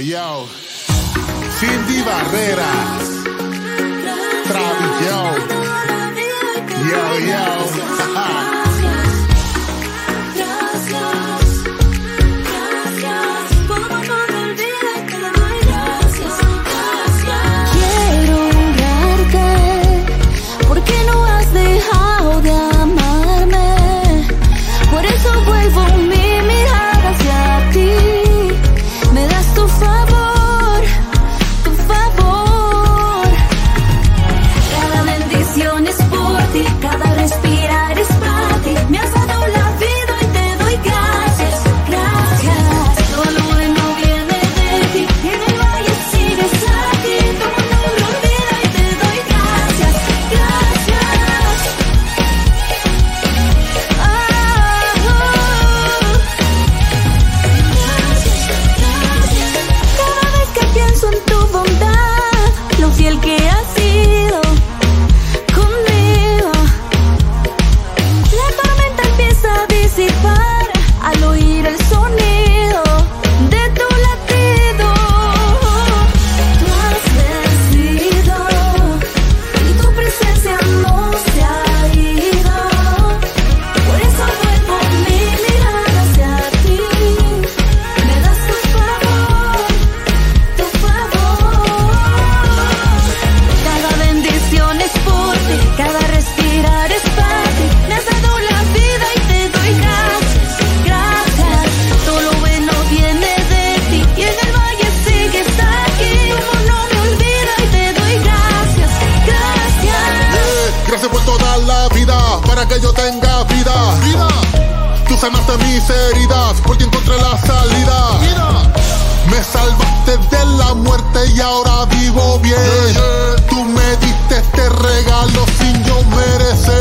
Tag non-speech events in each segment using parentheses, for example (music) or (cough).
yo. Cindy Barrera. no merece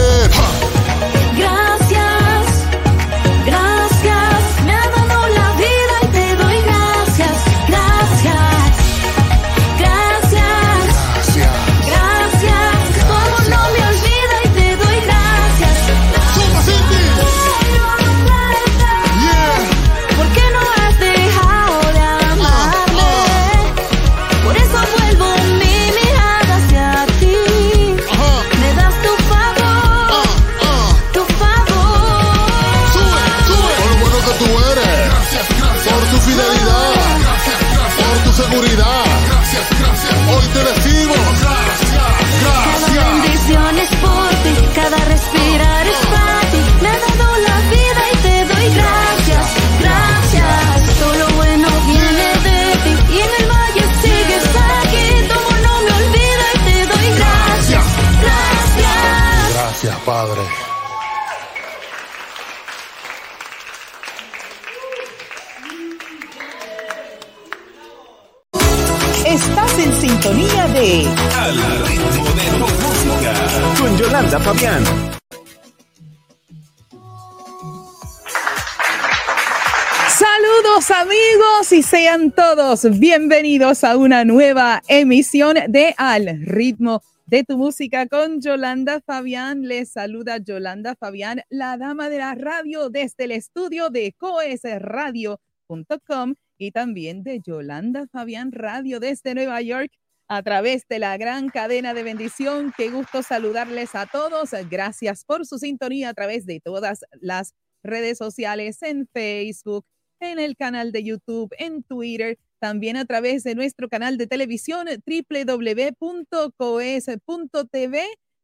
Todos bienvenidos a una nueva emisión de Al ritmo de tu música con Yolanda Fabián. Les saluda Yolanda Fabián, la dama de la radio desde el estudio de coesradio.com y también de Yolanda Fabián Radio desde Nueva York a través de la gran cadena de bendición. Qué gusto saludarles a todos. Gracias por su sintonía a través de todas las redes sociales en Facebook en el canal de YouTube, en Twitter, también a través de nuestro canal de televisión www.coes.tv.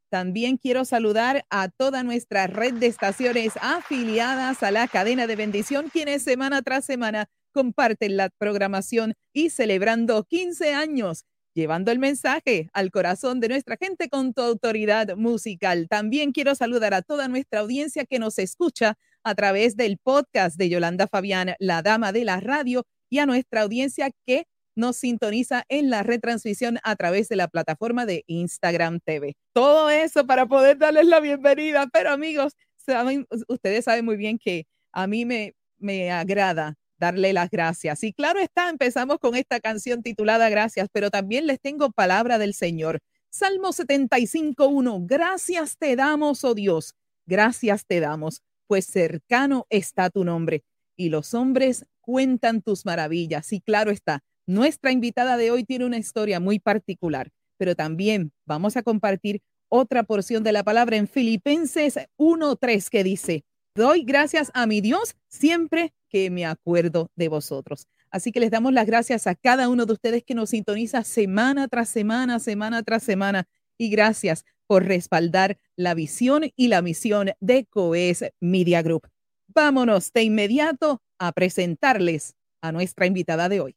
También quiero saludar a toda nuestra red de estaciones afiliadas a la cadena de bendición, quienes semana tras semana comparten la programación y celebrando 15 años, llevando el mensaje al corazón de nuestra gente con tu autoridad musical. También quiero saludar a toda nuestra audiencia que nos escucha a través del podcast de Yolanda Fabián, la dama de la radio, y a nuestra audiencia que nos sintoniza en la retransmisión a través de la plataforma de Instagram TV. Todo eso para poder darles la bienvenida. Pero amigos, saben, ustedes saben muy bien que a mí me, me agrada darle las gracias. Y claro está, empezamos con esta canción titulada Gracias, pero también les tengo palabra del Señor. Salmo 75.1. Gracias te damos, oh Dios. Gracias te damos, pues cercano está tu nombre. Y los hombres cuentan tus maravillas. Y claro está, nuestra invitada de hoy tiene una historia muy particular, pero también vamos a compartir otra porción de la palabra en Filipenses 1.3 que dice, doy gracias a mi Dios siempre que me acuerdo de vosotros. Así que les damos las gracias a cada uno de ustedes que nos sintoniza semana tras semana, semana tras semana. Y gracias por respaldar la visión y la misión de COES Media Group. Vámonos de inmediato a presentarles a nuestra invitada de hoy.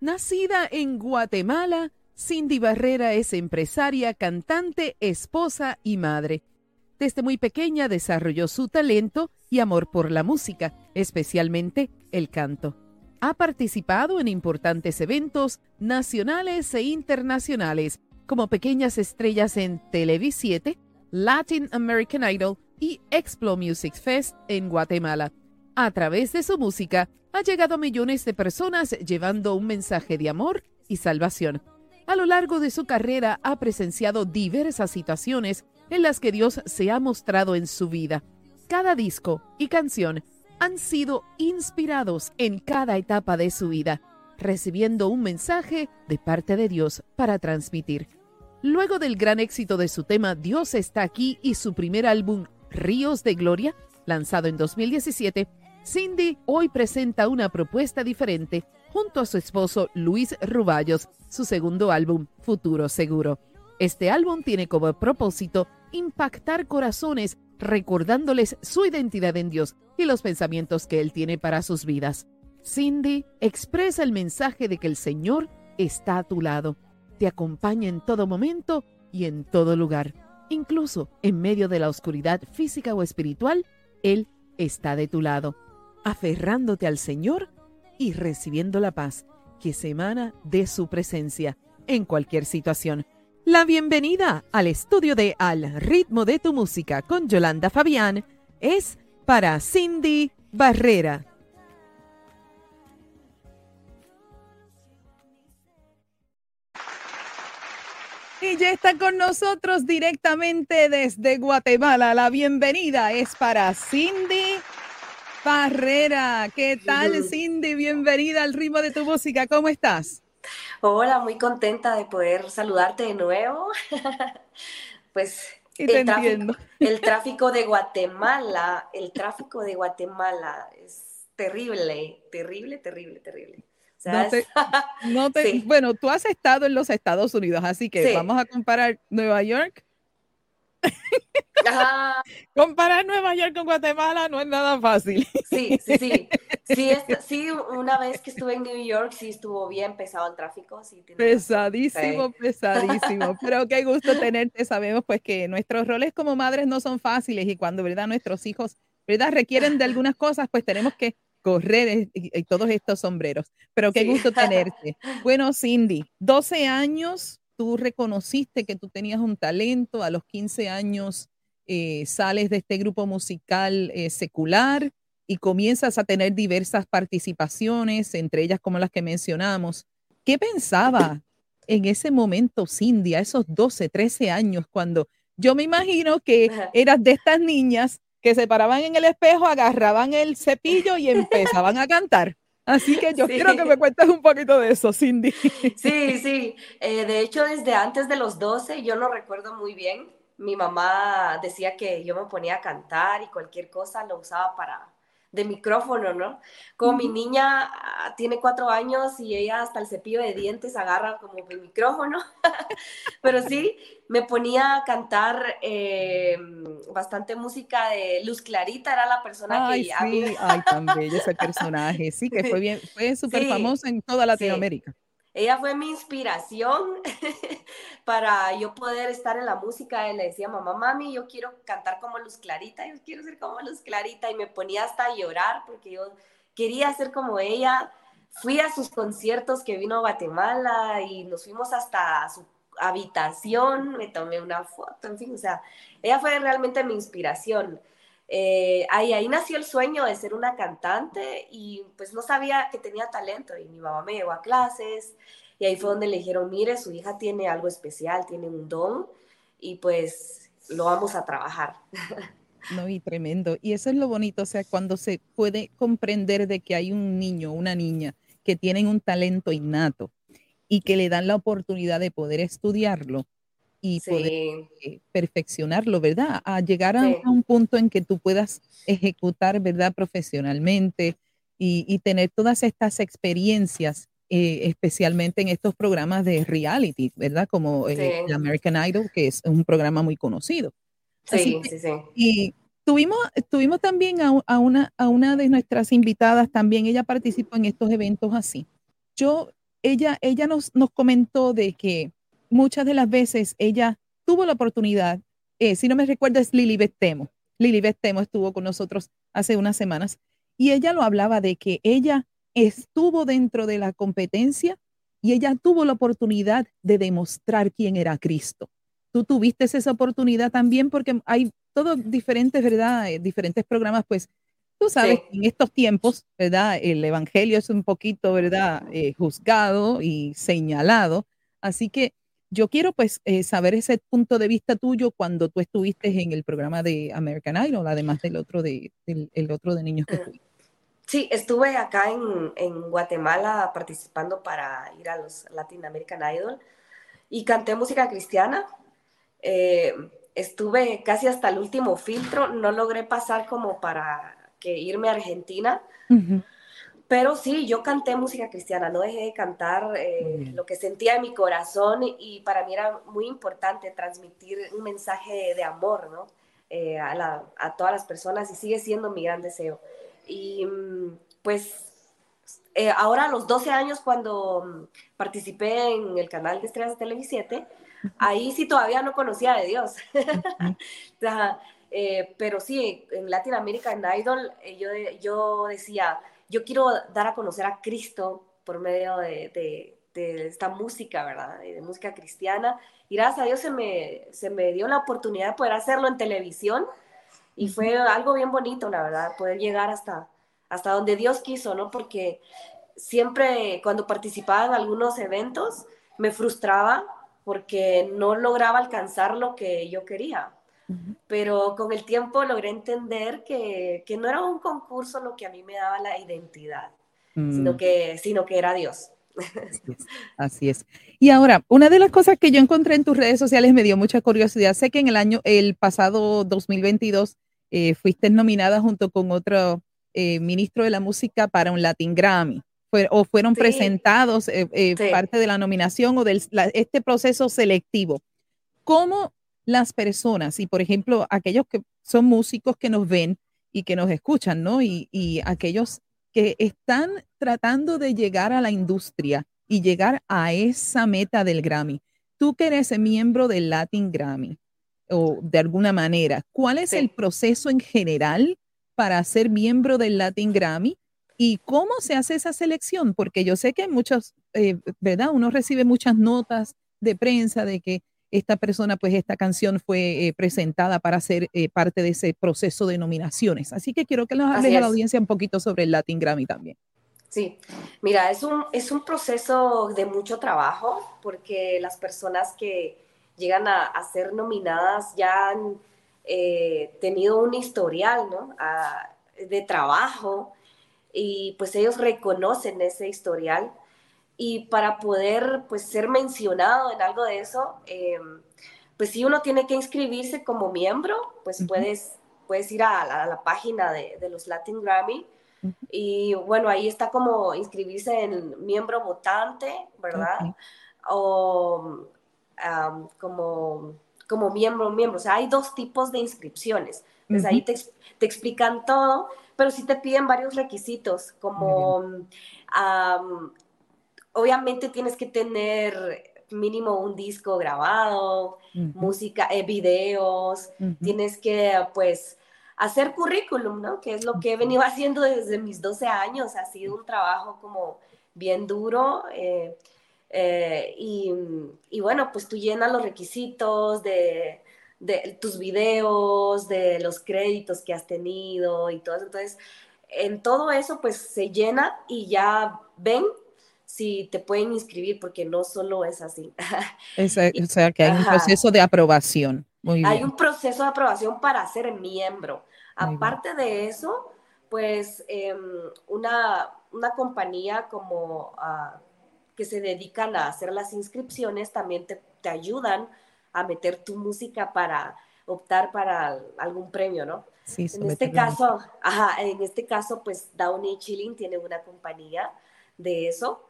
Nacida en Guatemala, Cindy Barrera es empresaria, cantante, esposa y madre. Desde muy pequeña desarrolló su talento y amor por la música, especialmente el canto. Ha participado en importantes eventos nacionales e internacionales, como pequeñas estrellas en Televisiete, Latin American Idol y Explo Music Fest en Guatemala. A través de su música, ha llegado a millones de personas llevando un mensaje de amor y salvación. A lo largo de su carrera ha presenciado diversas situaciones en las que Dios se ha mostrado en su vida. Cada disco y canción han sido inspirados en cada etapa de su vida, recibiendo un mensaje de parte de Dios para transmitir. Luego del gran éxito de su tema Dios está aquí y su primer álbum Ríos de Gloria, lanzado en 2017, Cindy hoy presenta una propuesta diferente junto a su esposo Luis Ruballos, su segundo álbum, Futuro Seguro. Este álbum tiene como propósito impactar corazones recordándoles su identidad en Dios y los pensamientos que Él tiene para sus vidas. Cindy expresa el mensaje de que el Señor está a tu lado, te acompaña en todo momento y en todo lugar. Incluso en medio de la oscuridad física o espiritual, Él está de tu lado aferrándote al Señor y recibiendo la paz que se emana de su presencia en cualquier situación. La bienvenida al estudio de Al ritmo de tu música con Yolanda Fabián es para Cindy Barrera. Y ya está con nosotros directamente desde Guatemala. La bienvenida es para Cindy Barrera. ¿Qué tal, Cindy? Bienvenida al ritmo de tu música. ¿Cómo estás? Hola, muy contenta de poder saludarte de nuevo. (laughs) pues el, tráfico, el tráfico de Guatemala, el tráfico de Guatemala es terrible, terrible, terrible, terrible. No te, (laughs) Bueno, tú has estado en los Estados Unidos, así que vamos a comparar Nueva York (laughs) Comparar Nueva York con Guatemala no es nada fácil. Sí, sí, sí. (laughs) Sí, una vez que estuve en New York, sí estuvo bien pesado el tráfico. pesadísimo, pesadísimo. Pero qué gusto tenerte. Sabemos pues que nuestros roles como madres no son fáciles y cuando, ¿verdad? Nuestros hijos, ¿verdad? Requieren de algunas cosas, pues tenemos que correr y, todos estos sombreros. Pero qué gusto (laughs) tenerte. Bueno, Cindy, 12 años tú reconociste que tú tenías un talento, a los 15 años eh, sales de este grupo musical eh, secular y comienzas a tener diversas participaciones, entre ellas como las que mencionamos. ¿Qué pensaba en ese momento Cindy, a esos 12, 13 años, cuando yo me imagino que (laughs) eras de estas niñas que se paraban en el espejo, agarraban el cepillo y empezaban a cantar? Así que yo quiero que me cuentes un poquito de eso, Cindy. Sí, sí. Eh, de hecho, desde antes de los 12, yo lo recuerdo muy bien. Mi mamá decía que yo me ponía a cantar y cualquier cosa lo usaba para de micrófono, ¿no? Como mi niña ah, tiene cuatro años y ella hasta el cepillo de dientes agarra como el micrófono, (laughs) pero sí, me ponía a cantar eh, bastante música de Luz Clarita, era la persona ay, que... Sí, ay, tan bello ese personaje, sí, que (laughs) fue bien, fue súper famoso en toda Latinoamérica. Ella fue mi inspiración (laughs) para yo poder estar en la música. Él le decía, mamá, mami, yo quiero cantar como Luz Clarita, yo quiero ser como Luz Clarita. Y me ponía hasta a llorar porque yo quería ser como ella. Fui a sus conciertos que vino a Guatemala y nos fuimos hasta su habitación, me tomé una foto, en fin, o sea, ella fue realmente mi inspiración. Eh, ahí, ahí nació el sueño de ser una cantante y pues no sabía que tenía talento y mi mamá me llevó a clases y ahí fue donde le dijeron, mire, su hija tiene algo especial, tiene un don y pues lo vamos a trabajar. (laughs) No, y tremendo. Y eso es lo bonito, o sea, cuando se puede comprender de que hay un niño, una niña que tienen un talento innato y que le dan la oportunidad de poder estudiarlo, y poder eh, perfeccionarlo, ¿verdad? A llegar a, un punto en que tú puedas ejecutar, ¿verdad? Profesionalmente y, tener todas estas experiencias, eh, especialmente en estos programas de reality, ¿verdad? Como eh, American Idol, que es un programa muy conocido. Sí, sí, sí. Y tuvimos, tuvimos también a, a, una, a una de nuestras invitadas, también ella participó en estos eventos así. Yo, ella, ella nos, nos comentó de que muchas de las veces ella tuvo la oportunidad, eh, si no me recuerdo es Lili Temo. Lili Temo estuvo con nosotros hace unas semanas y ella lo hablaba de que ella estuvo dentro de la competencia y ella tuvo la oportunidad de demostrar quién era Cristo. Tú tuviste esa oportunidad también porque hay todos diferentes, ¿verdad? Eh, diferentes programas, pues tú sabes, en estos tiempos, ¿verdad? El Evangelio es un poquito, ¿verdad? Eh, juzgado y señalado. Así que yo quiero pues eh, saber ese punto de vista tuyo cuando tú estuviste en el programa de American Idol, además del otro de, del el otro de niños que ah, Sí, estuve acá en, en, Guatemala participando para ir a los Latin American Idol y canté música cristiana. Eh, estuve casi hasta el último filtro, no logré pasar como para que irme a Argentina. Pero sí, yo canté música cristiana, no dejé de cantar eh, lo que sentía en mi corazón y para mí era muy importante transmitir un mensaje de amor, ¿no? Eh, a, a, todas las personas y sigue siendo mi gran deseo. Y mm, pues eh, ahora a los 12 años cuando mm, participé en el canal de Estrellas de Televisión, ahí sí todavía no conocía de Dios. (laughs) pero sí, en Latinoamérica, en Idol, yo, yo decía, yo quiero dar a conocer a Cristo por medio de, esta música, ¿verdad? De música cristiana. Y gracias a Dios se me, se me dio la oportunidad de poder hacerlo en televisión y fue algo bien bonito, la verdad, poder llegar hasta, hasta donde Dios quiso, ¿no? Porque siempre cuando participaba en algunos eventos me frustraba porque no lograba alcanzar lo que yo quería. Pero con el tiempo logré entender que, que, no era un concurso lo que a mí me daba la identidad, sino, mm. que, sino que era Dios. Así es. Y ahora, una de las cosas que yo encontré en tus redes sociales me dio mucha curiosidad. Sé que en el año, el pasado 2022, eh, fuiste nominada junto con otro eh, ministro de la música para un Latin Grammy. o fueron presentados eh, parte de la nominación o de este proceso selectivo. ¿Cómo las personas y, por ejemplo, aquellos que son músicos que nos ven y que nos escuchan, ¿no? Y, y aquellos que están tratando de llegar a la industria y llegar a esa meta del Grammy. Tú que eres miembro del Latin Grammy o de alguna manera, ¿cuál es el proceso en general para ser miembro del Latin Grammy? ¿Y cómo se hace esa selección? Porque yo sé que muchos, eh, ¿verdad? Uno recibe muchas notas de prensa de que esta persona, pues esta canción fue eh, presentada para ser eh, parte de ese proceso de nominaciones. Así que quiero que nos hables a la audiencia un poquito sobre el Latin Grammy también. Sí, mira, es un, es un proceso de mucho trabajo porque las personas que llegan a, ser nominadas ya han eh, tenido un historial ¿no? de trabajo y pues ellos reconocen ese historial y para poder pues ser mencionado en algo de eso, em, pues si uno tiene que inscribirse como miembro, pues puedes puedes ir a la, página de, los Latin Grammy. Y bueno, ahí está como inscribirse en miembro votante, ¿verdad? O como, como miembro, miembro. O sea, hay dos tipos de inscripciones. Entonces ahí te, te, explican todo, pero sí te piden varios requisitos, como obviamente tienes que tener mínimo un disco grabado, música, eh, videos, tienes que pues hacer currículum, ¿no? Que es lo que he venido (laughs) haciendo desde mis 12 años, ha sido un trabajo como bien duro. Eh, eh, y, bueno, pues tú llenas los requisitos de, de, tus videos, de los créditos que has tenido y todo eso. Entonces, en todo eso, pues se llena y ya ven si te pueden inscribir, porque no solo es así. (laughs) o sea, que hay un proceso de aprobación. Muy hay un proceso de aprobación para ser miembro. Aparte de eso, pues em, una, una, compañía como ah, que se dedican a hacer las inscripciones también te, te, ayudan a meter tu música para optar para algún premio, ¿no? Sí, en este caso, ajá, en este caso, pues Downey Chilling tiene una compañía de eso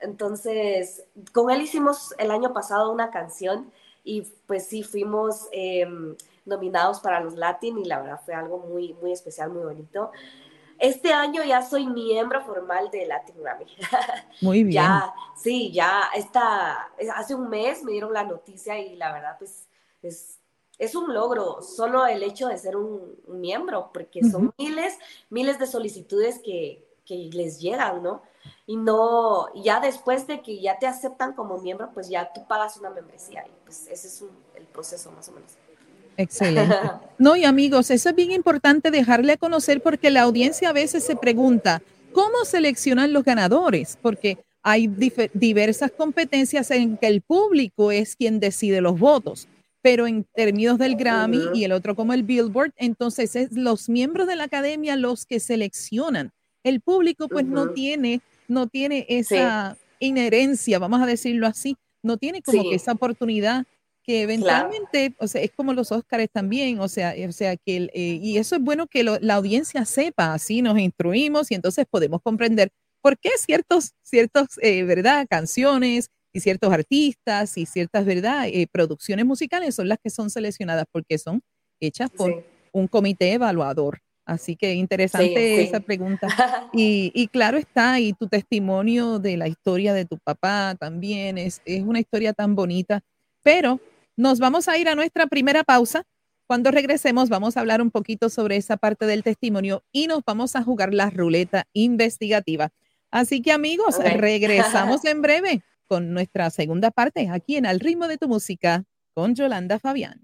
entonces, con él hicimos el año pasado una canción y pues sí, fuimos em, nominados para los Latin y la verdad fue algo muy, muy especial, muy bonito. Este año ya soy miembro formal de Latin Grammy. (laughs) Muy bien. ya, sí, ya está, hace un mes me dieron la noticia y la verdad pues es, es un logro solo el hecho de ser un, miembro, porque son miles, miles de solicitudes que, que les llegan, ¿no? Y no, ya después de que ya te aceptan como miembro, pues ya tú pagas una membresía y pues ese es el proceso más o menos. Excelente. (laughs) No, y amigos, eso es bien importante dejarle a conocer porque la audiencia a veces se pregunta, ¿cómo seleccionan los ganadores? Porque hay diversas competencias en que el público es quien decide los votos, pero en términos del Grammy y el otro como el Billboard, entonces es los miembros de la academia los que seleccionan. El público pues no tiene no tiene esa inherencia, vamos a decirlo así, no tiene como que esa oportunidad que eventualmente, o sea, es como los Óscares también, o sea, o sea que, eh, y eso es bueno que la audiencia sepa, así nos instruimos y entonces podemos comprender por qué ciertos, ciertos, eh, ¿verdad? Canciones y ciertos artistas y ciertas, ¿verdad? Eh, producciones musicales son las que son seleccionadas porque son hechas por un comité evaluador. Así que interesante esa pregunta. (laughs) Y, claro está, y tu testimonio de la historia de tu papá también es, es una historia tan bonita. Pero nos vamos a ir a nuestra primera pausa. Cuando regresemos vamos a hablar un poquito sobre esa parte del testimonio y nos vamos a jugar la ruleta investigativa. Así que amigos, regresamos (laughs) en breve con nuestra segunda parte aquí en Al ritmo de tu música con Yolanda Fabián.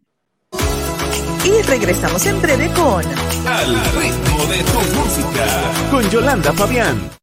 Y regresamos en breve con Al ritmo de tu música con Yolanda Fabián.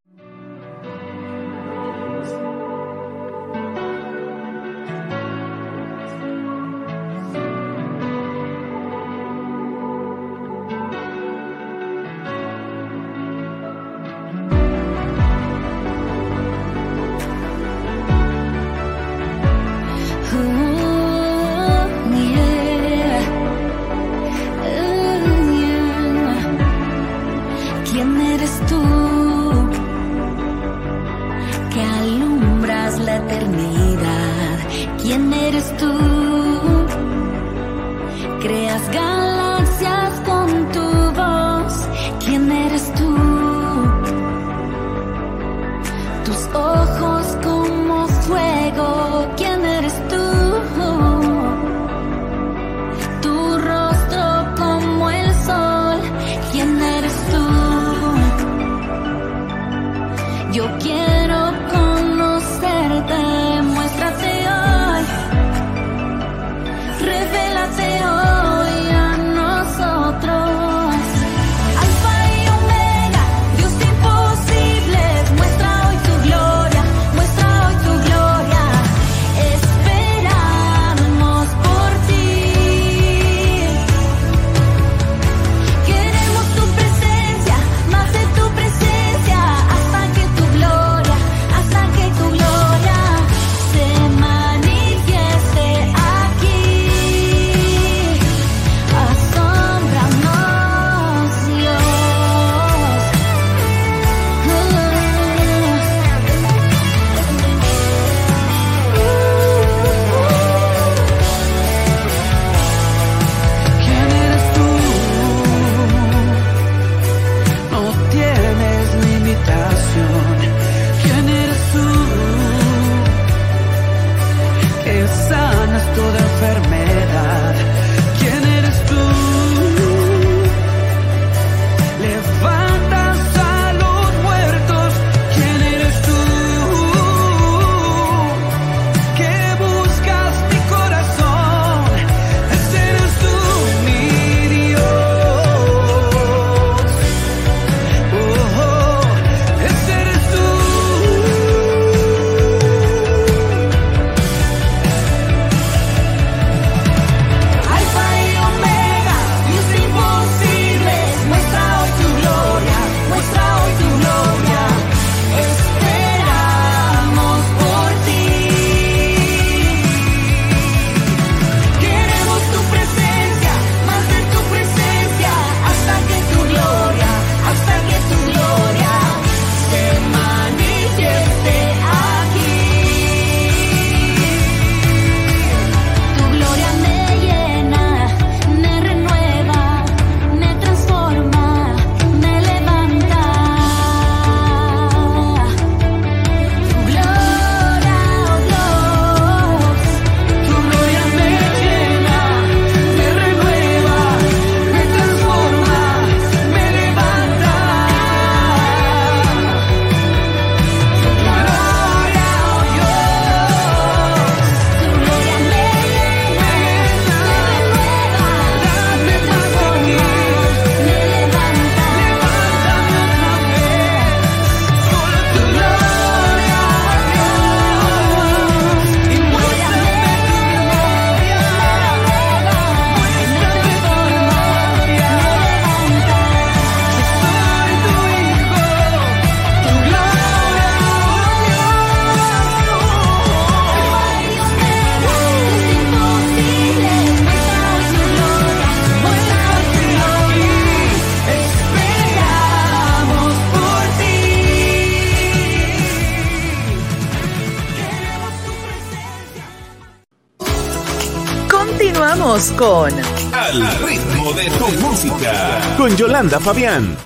Con Al ritmo de tu música. Con Yolanda Fabián.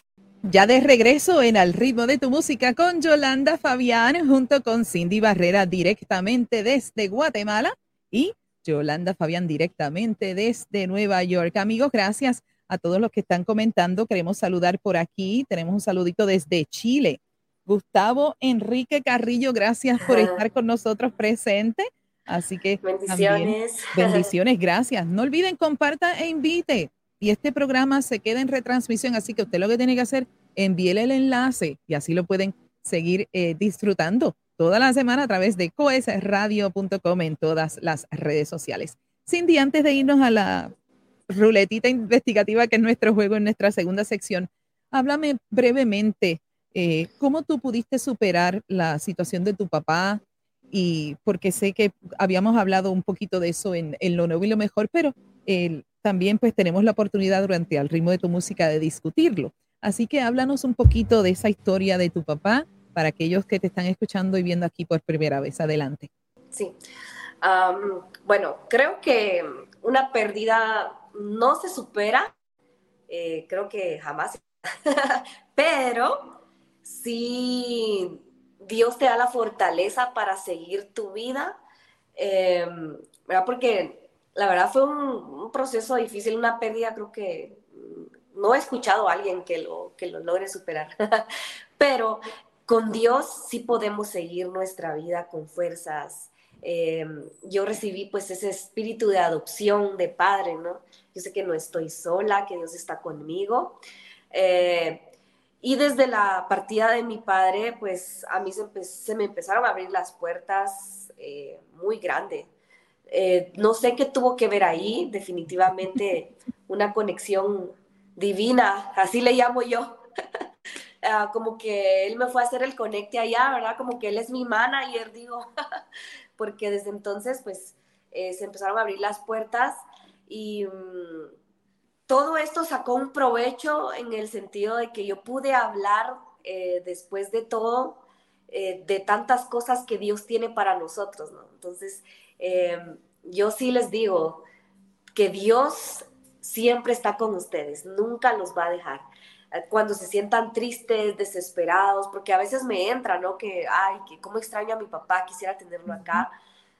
Ya de regreso en Al ritmo de tu música con Yolanda Fabián junto con Cindy Barrera directamente desde Guatemala y Yolanda Fabián directamente desde Nueva York. Amigos, gracias a todos los que están comentando. Queremos saludar por aquí. Tenemos un saludito desde Chile. Gustavo Enrique Carrillo, gracias por estar con nosotros presente. Así que bendiciones. (laughs) bendiciones, gracias. No olviden, comparta e invite. Y este programa se queda en retransmisión, así que usted lo que tiene que hacer, envíele el enlace y así lo pueden seguir eh, disfrutando toda la semana a través de coesradio.com en todas las redes sociales. Cindy, antes de irnos a la ruletita investigativa que es nuestro juego en nuestra segunda sección, háblame brevemente eh, cómo tú pudiste superar la situación de tu papá y porque sé que habíamos hablado un poquito de eso en, lo nuevo y lo mejor, pero también pues tenemos la oportunidad durante el ritmo de tu música de discutirlo. Así que háblanos un poquito de esa historia de tu papá para aquellos que te están escuchando y viendo aquí por primera vez. Adelante. Sí. bueno, creo que una pérdida no se supera, eh, creo que jamás, (laughs) pero sí Dios te da la fortaleza para seguir tu vida, em, ¿verdad? Porque la verdad fue un, proceso difícil, una pérdida, creo que no he escuchado a alguien que lo, que lo logre superar, (laughs) pero con Dios sí podemos seguir nuestra vida con fuerzas. Em, yo recibí pues ese espíritu de adopción de padre, ¿no? Yo sé que no estoy sola, que Dios está conmigo. Eh, y desde la partida de mi padre, pues a mí se, me empezaron a abrir las puertas eh, muy grandes. Eh, no sé qué tuvo que ver ahí, definitivamente (laughs) una conexión divina, así le llamo yo. (laughs) Ah, como que él me fue a hacer el conecte allá, ¿verdad? Como que él es mi manager, digo, (laughs) porque desde entonces, pues, eh, se empezaron a abrir las puertas y... Mm, todo esto sacó un provecho en el sentido de que yo pude hablar eh, después de todo eh, de tantas cosas que Dios tiene para nosotros, ¿no? Entonces, eh, yo sí les digo que Dios siempre está con ustedes, nunca los va a dejar. Cuando se sientan tristes, desesperados, porque a veces me entra, ¿no? Que, ay, que cómo extraño a mi papá, quisiera tenerlo acá.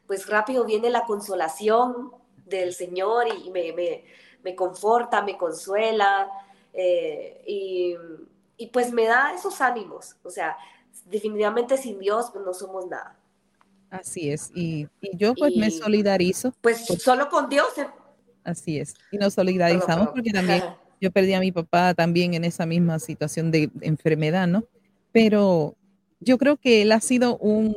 Pues rápido viene la consolación del Señor y me, me me conforta, me consuela eh, y, pues me da esos ánimos. O sea, definitivamente sin Dios pues no somos nada. Así es. Y, yo pues me solidarizo. Pues solo con Dios. Eh. Así es. Y nos solidarizamos porque también yo perdí a mi papá también en esa misma situación de enfermedad, ¿no? Pero yo creo que él ha sido un,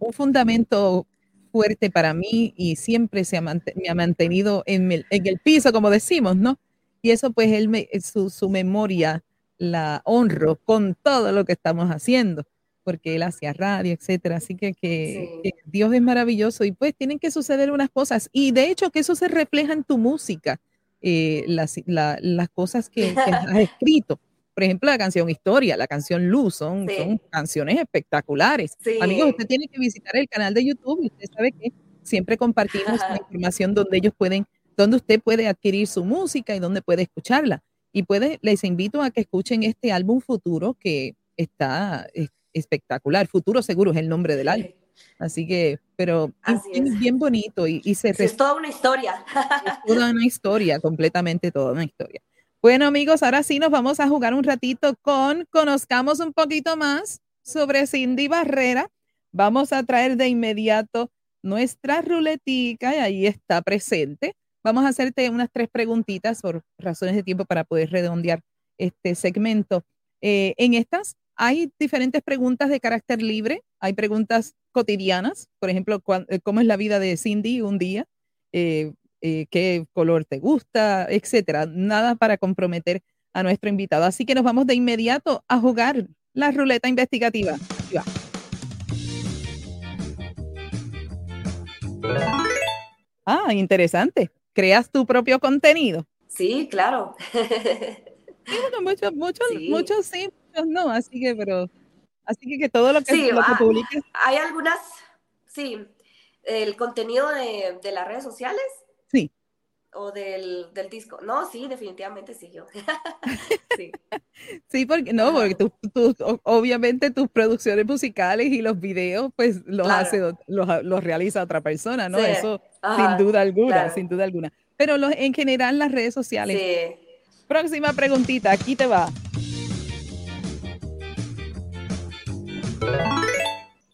un fundamento fuerte para mí y siempre se me ha mantenido en el, en el, piso, como decimos, ¿no? Y eso pues él me, su, su, memoria la honro con todo lo que estamos haciendo, porque él hacía radio, etcétera. Así que, que, Dios es maravilloso y pues tienen que suceder unas cosas. Y de hecho que eso se refleja en tu música, eh, las, las cosas que, que (laughs) has escrito por ejemplo, la canción Historia, la canción Luz, son, canciones espectaculares. Amigos, usted tiene que visitar el canal de YouTube y usted sabe que siempre compartimos la información donde ellos pueden, donde usted puede adquirir su música y donde puede escucharla. Y puede, les invito a que escuchen este álbum Futuro que está espectacular. Futuro Seguro es el nombre del álbum. Así que, pero es, bien bonito y, y se... es toda una historia. Es toda una historia, completamente toda una historia. Bueno, amigos, ahora sí nos vamos a jugar un ratito con Conozcamos un poquito más sobre Cindy Barrera. Vamos a traer de inmediato nuestra ruletica y ahí está presente. Vamos a hacerte unas tres preguntitas por razones de tiempo para poder redondear este segmento. Eh, en estas hay diferentes preguntas de carácter libre, hay preguntas cotidianas, por ejemplo, eh, ¿cómo es la vida de Cindy un día? Eh, eh, qué color te gusta, etcétera. Nada para comprometer a nuestro invitado. Así que nos vamos de inmediato a jugar la ruleta investigativa. Ah, interesante. ¿Creas tu propio contenido? Sí, claro. (laughs) muchos, muchos, muchos sí, muchos no. Así que, pero, así que, que todo lo que, sí, lo que publiques. Hay algunas, sí, el contenido de, de las redes sociales Sí. O del, del disco. No, sí, definitivamente sí, yo. (laughs) sí. Sí, porque no, porque tú, tú, obviamente tus producciones musicales y los videos, pues los Claro. hace, los, los realiza otra persona, ¿no? Sí, Eso ajá, sin duda alguna, claro. sin duda alguna. Pero los, en general las redes sociales. Sí. Próxima preguntita, aquí te va.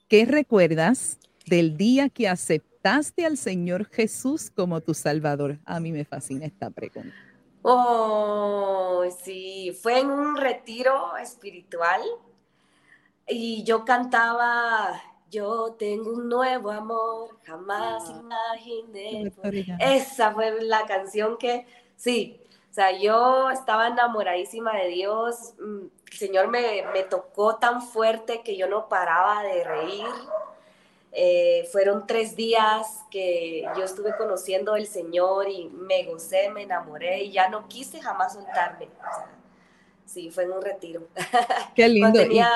¿Qué recuerdas del día que aceptaste al Señor Jesús como tu Salvador? A mí me fascina esta pregunta. Oh, sí, fue en un retiro espiritual y yo cantaba, yo tengo un nuevo amor, jamás imaginé. Esa fue la canción que, sí, o sea, yo estaba enamoradísima de Dios, mm, el Señor me, me tocó tan fuerte que yo no paraba de reír. Eh, fueron tres días que yo estuve conociendo al Señor y me gocé, me enamoré y ya no quise jamás soltarme. O sea, sí, fue en un retiro. (laughs) Qué lindo. Cuando tenía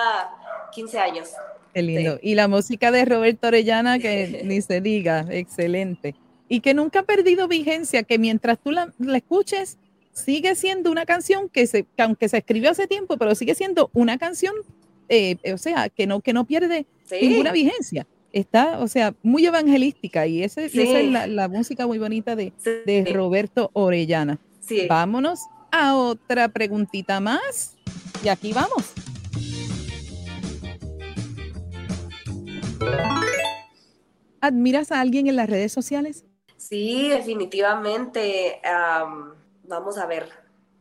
15 años. Qué lindo. Y la música de Roberto Orellana, que (laughs) ni se diga, excelente. Y que nunca ha perdido vigencia, que mientras tú la, la escuches, sigue siendo una canción que, se, que aunque se escribió hace tiempo, pero sigue siendo una canción, eh, o sea, que no, que no pierde Sí. ninguna vigencia. Está, o sea, muy evangelística y, Sí. esa es la, la música muy bonita de, Sí. de Roberto Orellana. Sí. Vámonos a otra preguntita más. Y aquí vamos. ¿Admiras a alguien en las redes sociales? Sí, definitivamente. am, vamos a ver.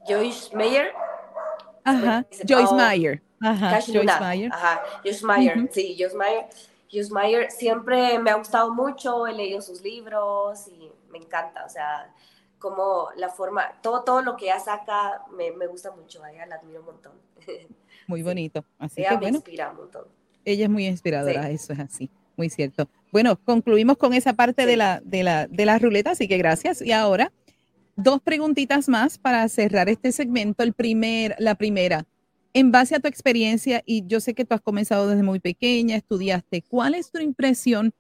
Joyce Meyer. Ajá, Joyce oh, Meyer. Ajá, Joyce. Meyer. Ajá, Joyce Meyer. Sí, Joyce Meyer. Meyer siempre me ha gustado mucho. He leído sus libros y me encanta. O sea, como la forma, todo, todo lo que ella saca me, me gusta mucho. A ella la admiro un montón. (laughs) Muy bonito. Así ella que me bueno, inspira un montón. ella es muy inspiradora, Sí. eso es así, muy cierto. Bueno, concluimos con esa parte de, la, de, la, de la ruleta, así que gracias. Y ahora, dos preguntitas más para cerrar este segmento. El primer, la primera, en base a tu experiencia, y yo sé que tú has comenzado desde muy pequeña, estudiaste, ¿cuál es tu impresión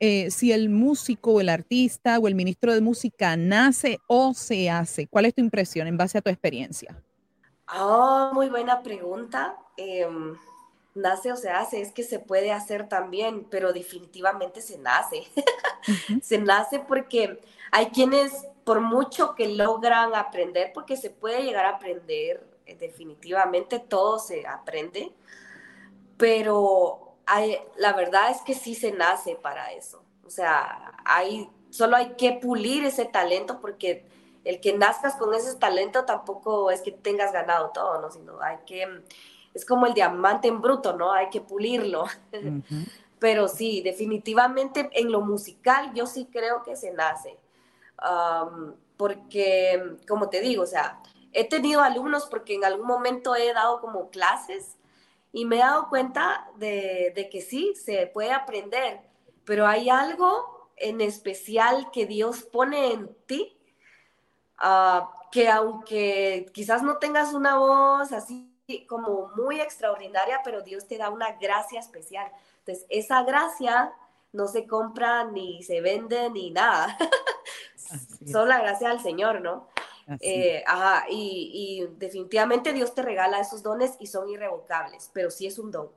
eh, si el músico o el artista o el ministro de música nace o se hace? ¿Cuál es tu impresión en base a tu experiencia? Oh, muy buena pregunta. Em, nace o se hace, es que se puede hacer también, pero definitivamente se nace. (laughs) Se nace porque hay quienes, por mucho que logran aprender, porque se puede llegar a aprender, definitivamente todo se aprende, pero hay, la verdad es que sí se nace para eso. O sea, hay, solo hay que pulir ese talento porque el que nazcas con ese talento tampoco es que tengas ganado todo, ¿no? Sino hay que, es como el diamante en bruto, ¿no? Hay que pulirlo. (laughs) Pero sí, definitivamente en lo musical yo sí creo que se nace. Porque, como te digo, o sea, he tenido alumnos porque en algún momento he dado como clases y me he dado cuenta de, de que sí, se puede aprender, pero hay algo en especial que Dios pone en ti, ah, que aunque quizás no tengas una voz así como muy extraordinaria, pero Dios te da una gracia especial. Entonces, esa gracia no se compra ni se vende ni nada. (laughs) Solo la gracia del Señor, ¿no? Eh, ajá, y, y definitivamente Dios te regala esos dones y son irrevocables, pero sí es un don.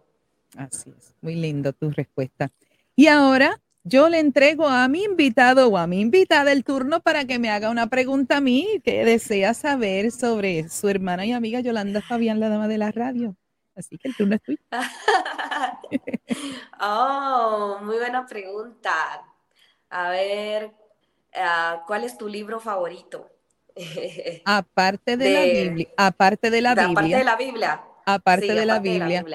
Así es, muy lindo tu respuesta. Y ahora yo le entrego a mi invitado o a mi invitada el turno para que me haga una pregunta a mí que desea saber sobre su hermana y amiga Yolanda Fabián, la dama de la radio. Así que el turno es tuyo. (laughs) oh, muy buena pregunta. A ver, ah, ¿cuál es tu libro favorito? (laughs) Aparte de, la Biblia, aparte de la De- Aparte Biblia, de la Biblia. aparte Sí, de la aparte Biblia,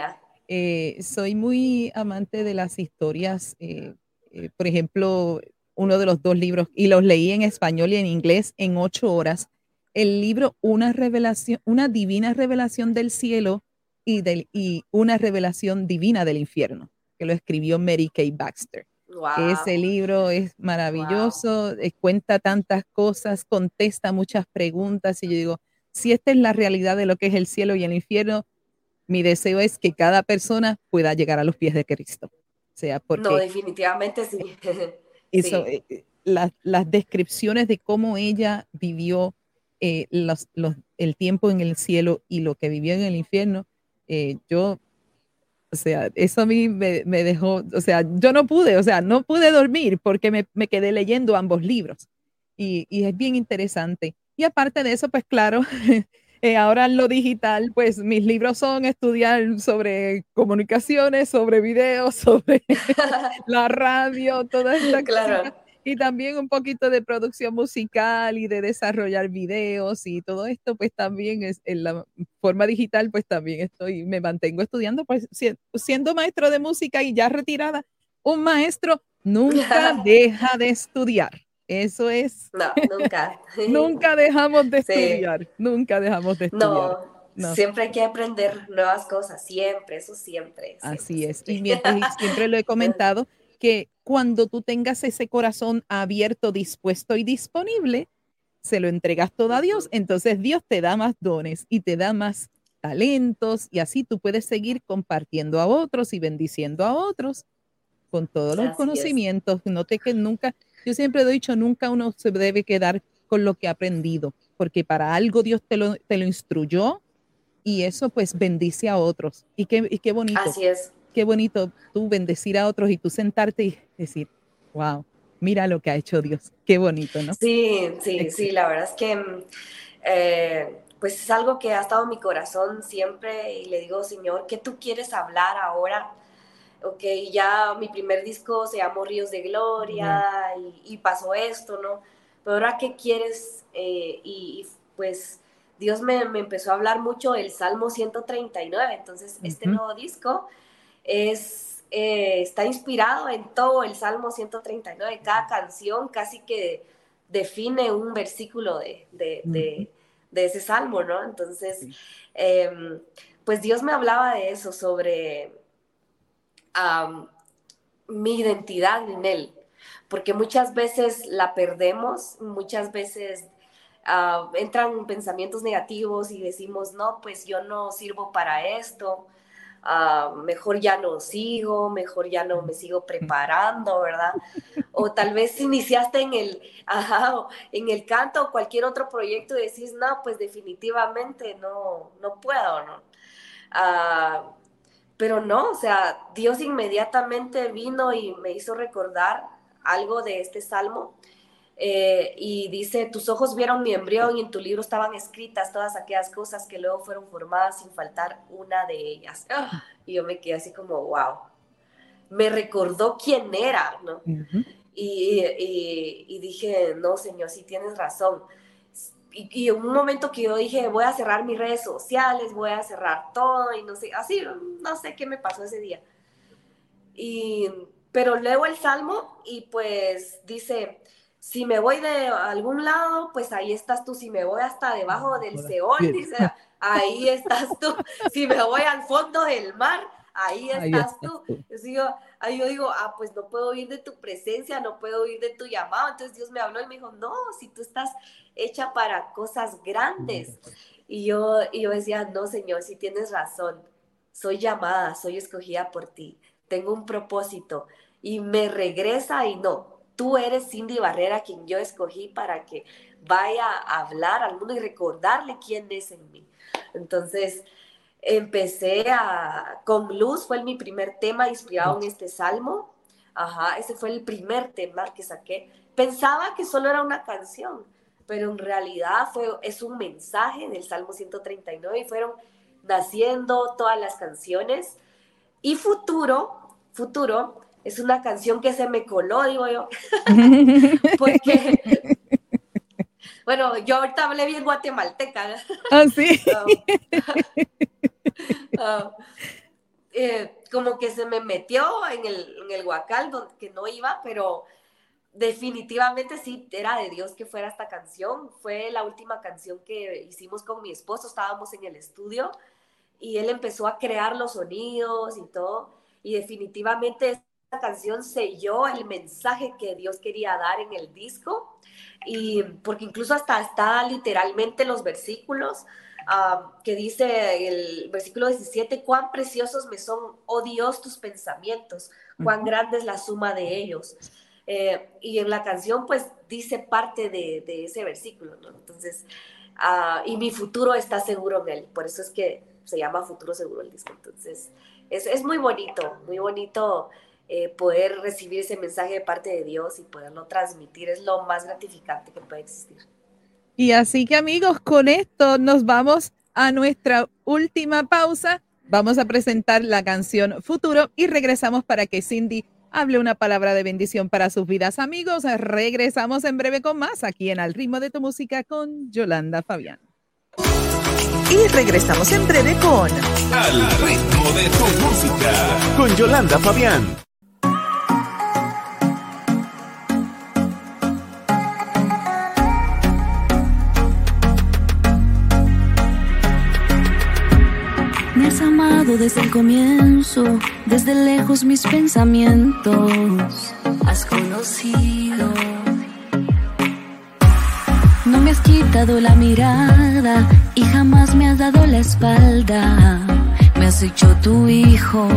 eh, soy muy amante de las historias. eh, eh, por ejemplo, uno de los dos libros, y los leí en español y en inglés en ocho horas. El libro Una revelación, una divina revelación del cielo y, del, y una revelación divina del infierno, que lo escribió Mary Kay Baxter. Wow. Ese libro es maravilloso, eh, cuenta tantas cosas, contesta muchas preguntas y yo digo, si esta es la realidad de lo que es el cielo y el infierno, mi deseo es que cada persona pueda llegar a los pies de Cristo. O sea, porque No, definitivamente sí. (laughs) eso, sí. eh, las descripciones de cómo ella vivió eh, los, los, el tiempo en el cielo y lo que vivió en el infierno, eh, yo, o sea, eso a mí me, me, dejó, o sea, yo no pude, o sea, no pude dormir porque me, me quedé leyendo ambos libros. Y, y, es bien interesante. Y aparte de eso, pues claro, (laughs) eh, ahora en lo digital, pues mis libros son estudiar sobre comunicaciones, sobre videos, (laughs) sobre (laughs) la radio, toda esta claro y también un poquito de producción musical y de desarrollar videos y todo esto, pues también es en la forma digital, pues también estoy, me mantengo estudiando, pues siendo maestro de música y ya retirada, un maestro nunca (laughs) deja de estudiar. Eso es. No, nunca. (laughs) nunca dejamos de estudiar, nunca dejamos de estudiar. No. No. Siempre hay que aprender nuevas cosas, siempre, eso siempre. siempre Así es. Y, mientras, siempre lo he (laughs) comentado, que cuando tú tengas ese corazón abierto, dispuesto y disponible, se lo entregas todo a Dios, entonces Dios te da más dones y te da más talentos y así tú puedes seguir compartiendo a otros y bendiciendo a otros con todos los así conocimientos. Es. Note que nunca, yo siempre he dicho, nunca uno se debe quedar con lo que ha aprendido, porque para algo Dios te lo, te lo instruyó y eso pues bendice a otros. Y qué, y qué bonito. Así es qué bonito tú bendecir a otros y tú sentarte y decir, wow, mira lo que ha hecho Dios. Qué bonito, ¿no? Sí, sí, sí, la verdad es que eh, pues es algo que ha estado en mi corazón siempre y le digo, Señor, ¿qué tú quieres hablar ahora? Ok, ya mi primer disco se llamó Ríos de Gloria uh -huh. y, y, pasó esto, ¿no? Pero ahora, ¿qué quieres? Eh, y, y, pues Dios me, me, empezó a hablar mucho del Salmo 139, entonces uh -huh. este nuevo disco es, eh, está inspirado en todo el Salmo 139, cada canción casi que define un versículo de, de, de, de ese salmo, ¿no? Entonces, eh, pues Dios me hablaba de eso, sobre um, mi identidad en Él, porque muchas veces la perdemos, muchas veces uh, entran pensamientos negativos y decimos, no, pues yo no sirvo para esto, uh, mejor ya no sigo, mejor ya no me sigo preparando, ¿verdad? O tal vez iniciaste en el, ajá, en el canto o cualquier otro proyecto y decís, no, pues definitivamente no, no puedo, ¿no? Uh, pero no, o sea, Dios inmediatamente vino y me hizo recordar algo de este salmo. Eh, y dice, tus ojos vieron mi embrión y en tu libro estaban escritas todas aquellas cosas que luego fueron formadas sin faltar una de ellas. Oh, y yo me quedé así como, wow. Me recordó quién era, ¿no? Uh -huh. y, y, y, dije, no, Señor, sí tienes razón. Y, y un momento que yo dije, voy a cerrar mis redes sociales, voy a cerrar todo y no sé, así, no sé qué me pasó ese día. Y, pero leo el salmo y pues dice, si me voy de algún lado, pues ahí estás tú. Si me voy hasta debajo del Seol, dice, ahí estás tú. Si me voy al fondo del mar, ahí estás, ahí estás tú. tú. Yo, ahí yo digo, ah, pues no puedo oír de tu presencia, no puedo oír de tu llamado. Entonces Dios me habló y me dijo, no, si tú estás hecha para cosas grandes. Y yo, y yo decía, no, Señor, si tienes razón, soy llamada, soy escogida por ti, tengo un propósito. Y me regresa y no, tú eres Cindy Barrera quien yo escogí para que vaya a hablar al mundo y recordarle quién es en mí. Entonces, empecé a, con Luz, fue mi primer tema inspirado en este salmo. Ajá, ese fue el primer tema que saqué. Pensaba que solo era una canción, pero en realidad fue, es un mensaje del Salmo 139 y fueron naciendo todas las canciones. Y futuro, futuro, es una canción que se me coló, digo yo. (laughs) Porque, bueno, yo ahorita hablé bien guatemalteca. Ah, sí. Uh, (laughs) uh, eh, como que se me metió en el, en el huacal, donde, que no iba, pero definitivamente sí, era de Dios que fuera esta canción. Fue la última canción que hicimos con mi esposo, estábamos en el estudio y él empezó a crear los sonidos y todo. Y definitivamente canción selló el mensaje que Dios quería dar en el disco y porque incluso hasta está literalmente los versículos um, que dice el versículo 17, cuán preciosos me son, oh Dios, tus pensamientos, cuán grande es la suma de ellos. Eh, y en la canción pues dice parte de, de ese versículo, ¿no? Entonces, uh, y mi futuro está seguro en él, por eso es que se llama Futuro Seguro el disco. Entonces, es, es muy bonito, muy bonito eh, poder recibir ese mensaje de parte de Dios y poderlo transmitir, es lo más gratificante que puede existir. Y así que amigos, con esto nos vamos a nuestra última pausa. Vamos a presentar la canción Futuro y regresamos para que Cindy hable una palabra de bendición para sus vidas. Amigos, regresamos en breve con más aquí en Al ritmo de tu música con Yolanda Fabián. Y regresamos en breve con Al ritmo de tu música con Yolanda Fabián. Desde el comienzo, desde lejos mis pensamientos has conocido. No me has quitado la mirada y jamás me has dado la espalda. Me has hecho tu hijo.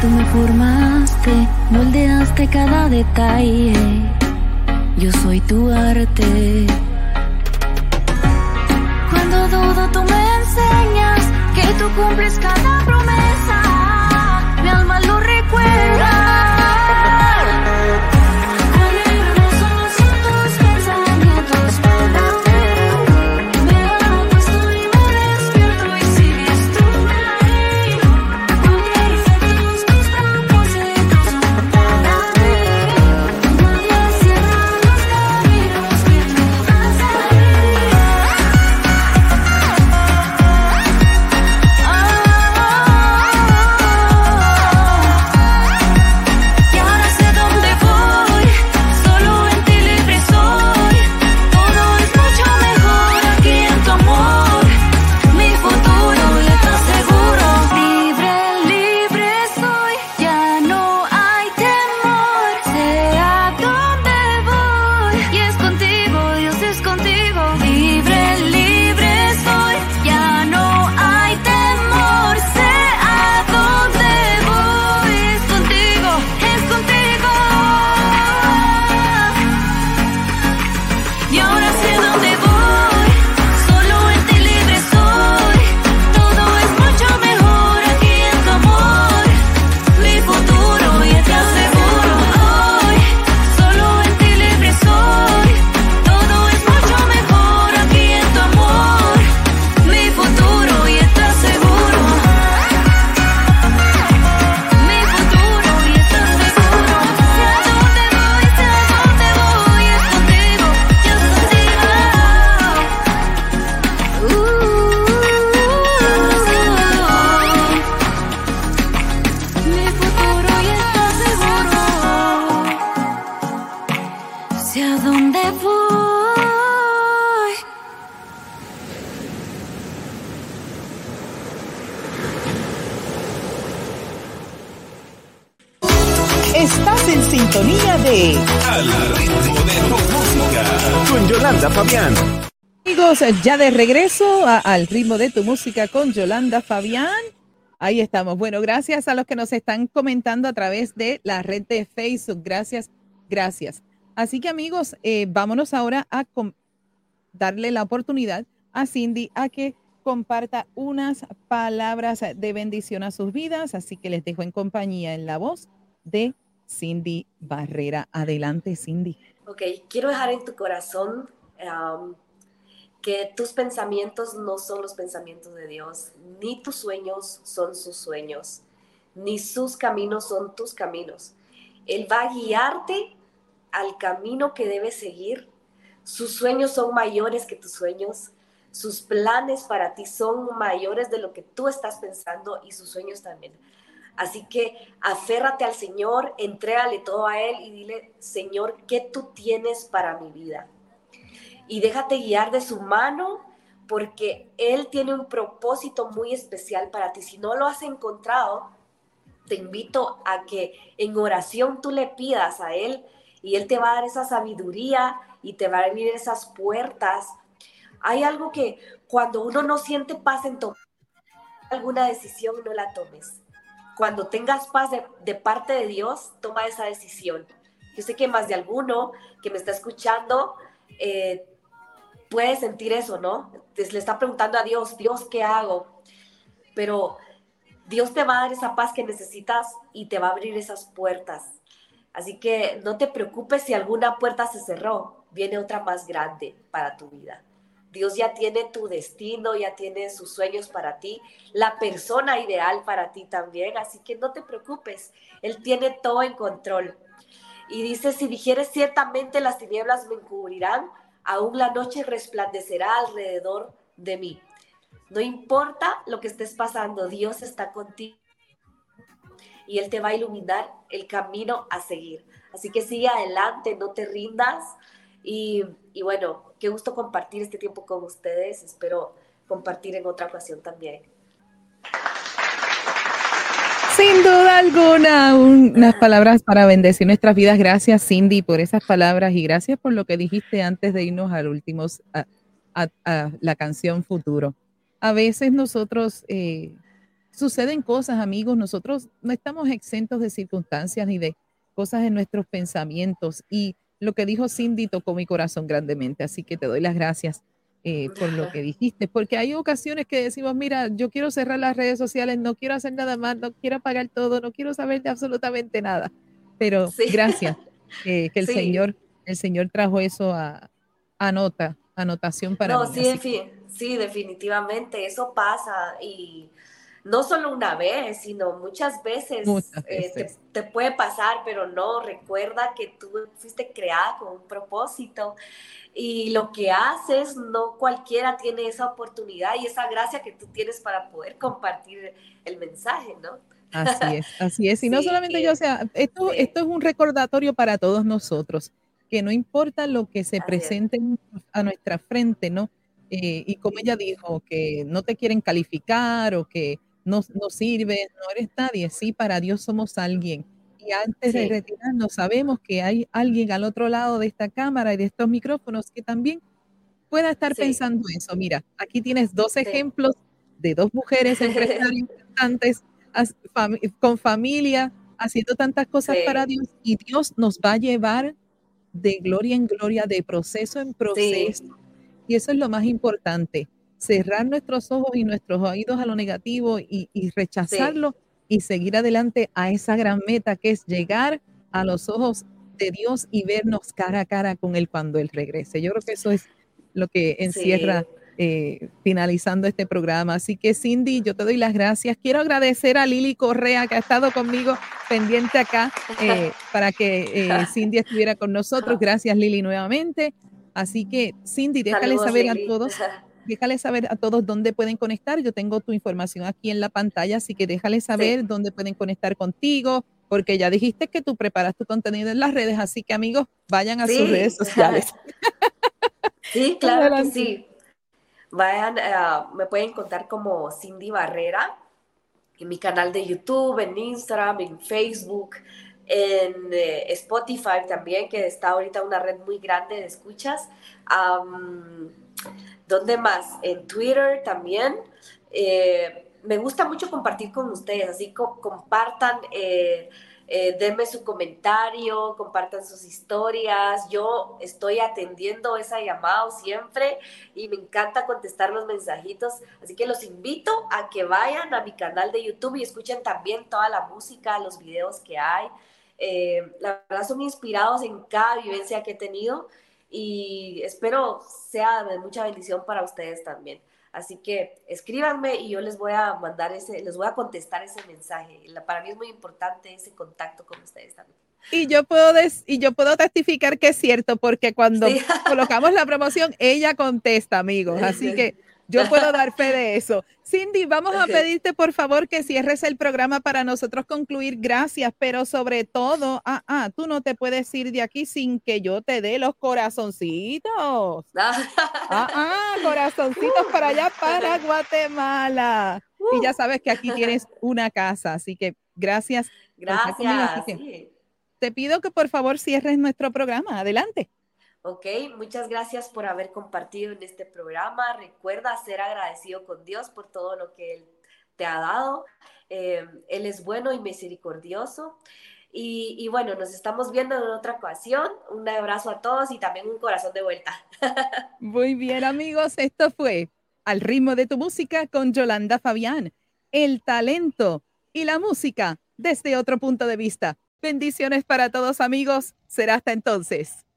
Tú me formaste, moldeaste cada detalle. Yo soy tu arte. Cuando dudo tú me enseñas que tú cumples cada promesa. Mi alma lo recuerda. Ya de regreso al ritmo de tu música con Yolanda Fabián. Ahí estamos. Bueno, gracias a los que nos están comentando a través de la red de Facebook. Gracias, gracias. Así que amigos, eh, vámonos ahora a darle la oportunidad a Cindy a que comparta unas palabras de bendición a sus vidas. Así que les dejo en compañía en la voz de Cindy Barrera. Adelante, Cindy. Ok, quiero dejar en tu corazón que tus pensamientos no son los pensamientos de Dios, ni tus sueños son sus sueños, ni sus caminos son tus caminos. Él va a guiarte al camino que debes seguir. Sus sueños son mayores que tus sueños. Sus planes para ti son mayores de lo que tú estás pensando y sus sueños también. Así que aférrate al Señor, entrégale todo a Él y dile, Señor, ¿qué tú tienes para mi vida? Y déjate guiar de su mano porque Él tiene un propósito muy especial para ti. Si no lo has encontrado, te invito a que en oración tú le pidas a Él y Él te va a dar esa sabiduría y te va a abrir esas puertas. Hay algo que cuando uno no siente paz en tomar alguna decisión, no la tomes. Cuando tengas paz de, parte de Dios, toma esa decisión. Yo sé que más de alguno que me está escuchando eh, puede sentir eso, ¿no? le está preguntando a Dios, Dios, ¿qué hago? Pero Dios te va a dar esa paz que necesitas y te va a abrir esas puertas. Así que no te preocupes si alguna puerta se cerró, viene otra más grande para tu vida. Dios ya tiene tu destino, ya tiene sus sueños para ti, la persona ideal para ti también, así que no te preocupes, Él tiene todo en control. Y dice, si dijeres ciertamente las tinieblas me encubrirán, aún la noche resplandecerá alrededor de mí. No importa lo que estés pasando, Dios está contigo y Él te va a iluminar el camino a seguir. Así que sigue adelante, no te rindas y, bueno, qué gusto compartir este tiempo con ustedes. Espero compartir en otra ocasión también. Sin duda alguna, unas palabras para bendecir nuestras vidas. Gracias, Cindy, por esas palabras y gracias por lo que dijiste antes de irnos al último, a, la canción Futuro. A veces nosotros eh, suceden cosas, amigos, nosotros no estamos exentos de circunstancias ni de cosas en nuestros pensamientos y lo que dijo Cindy tocó mi corazón grandemente, así que te doy las gracias eh, por lo que dijiste, porque hay ocasiones que decimos, mira, yo quiero cerrar las redes sociales, no quiero hacer nada más, no quiero apagar todo, no quiero saber de absolutamente nada, pero gracias (laughs) que el Señor, el Señor trajo eso a, a nota, anotación para no, Sí, sí, definitivamente, eso pasa y no solo una vez, sino muchas veces, eh, te, puede pasar, pero no, recuerda que tú fuiste creada con un propósito y lo que haces, no cualquiera tiene esa oportunidad y esa gracia que tú tienes para poder compartir el mensaje, ¿no? Así es, (laughs) así es. Y no solamente yo, o sea, esto, esto es un recordatorio para todos nosotros, que no importa lo que se presente a nuestra frente, ¿no? Eh, y como ella dijo, que no te quieren calificar o que no, no sirves, no eres nadie, sí, para Dios somos alguien. Y antes de retirarnos, sabemos que hay alguien al otro lado de esta cámara y de estos micrófonos que también pueda estar pensando eso. Mira, aquí tienes dos ejemplos de dos mujeres empresarias (laughs) importantes, con familia, haciendo tantas cosas para Dios y Dios nos va a llevar de gloria en gloria, de proceso en proceso. Y eso es lo más importante cerrar nuestros ojos y nuestros oídos a lo negativo y, rechazarlo y seguir adelante a esa gran meta que es llegar a los ojos de Dios y vernos cara a cara con Él cuando Él regrese. Yo creo que eso es lo que encierra eh, finalizando este programa. Así que Cindy, yo te doy las gracias. Quiero agradecer a Lili Correa que ha estado conmigo pendiente acá eh, (laughs) para que eh, Cindy estuviera con nosotros. Gracias Lili nuevamente. Así que Cindy, déjale saber a todos déjale saber a todos dónde pueden conectar. Yo tengo tu información aquí en la pantalla, así que déjale saber dónde pueden conectar contigo, porque ya dijiste que tú preparas tu contenido en las redes, así que amigos, vayan a sus redes sociales. (laughs) Sí, claro que sí. Vayan, eh, me pueden contar como Cindy Barrera en mi canal de YouTube, en Instagram, en Facebook, en eh, Spotify también, que está ahorita una red muy grande de escuchas. ¿Dónde más? En Twitter también. Eh, me gusta mucho compartir con ustedes, así compartan, eh, eh, denme su comentario, compartan sus historias. Yo estoy atendiendo esa llamada siempre y me encanta contestar los mensajitos. Así que los invito a que vayan a mi canal de YouTube y escuchen también toda la música, los videos que hay. la verdad son inspirados en cada vivencia que he tenido y espero sea de mucha bendición para ustedes también. Así que escríbanme y yo les voy a mandar ese, les voy a contestar ese mensaje. Para mí es muy importante ese contacto con ustedes también. Y yo puedo y yo puedo testificar que es cierto porque cuando (laughs) colocamos la promoción ella contesta, amigos. Así que Yo puedo (laughs) dar fe de eso. Cindy, vamos a pedirte por favor que cierres el programa para nosotros concluir. Gracias, pero sobre todo, ah, ah, tú no te puedes ir de aquí sin que yo te dé los corazoncitos. (laughs) Ah, ah, corazoncitos para allá, para Guatemala. Y ya sabes que aquí tienes una casa, así que gracias. Gracias. Te pido que por favor cierres nuestro programa. Adelante. Ok, muchas gracias por haber compartido en este programa. Recuerda ser agradecido con Dios por todo lo que Él te ha dado. Eh, él es bueno y misericordioso. Y, y, bueno, nos estamos viendo en otra ocasión. Un abrazo a todos y también un corazón de vuelta. (laughs) Muy bien, amigos. Esto fue Al ritmo de tu música con Yolanda Fabián. El talento y la música desde otro punto de vista. Bendiciones para todos, amigos. Será hasta entonces.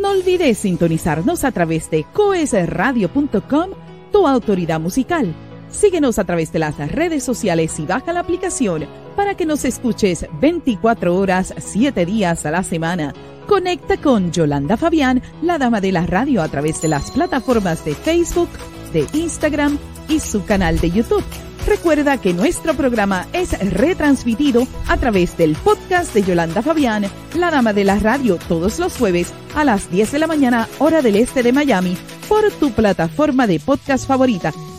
No olvides sintonizarnos a través de coesradio.com, tu autoridad musical. Síguenos a través de las redes sociales y baja la aplicación para que nos escuches 24 horas, 7 días a la semana. Conecta con Yolanda Fabián, la dama de la radio, a través de las plataformas de Facebook, de Instagram y su canal de YouTube. Recuerda que nuestro programa es retransmitido a través del podcast de Yolanda Fabián, la dama de la radio, todos los jueves a las 10 de la mañana, hora del este de Miami, por tu plataforma de podcast favorita.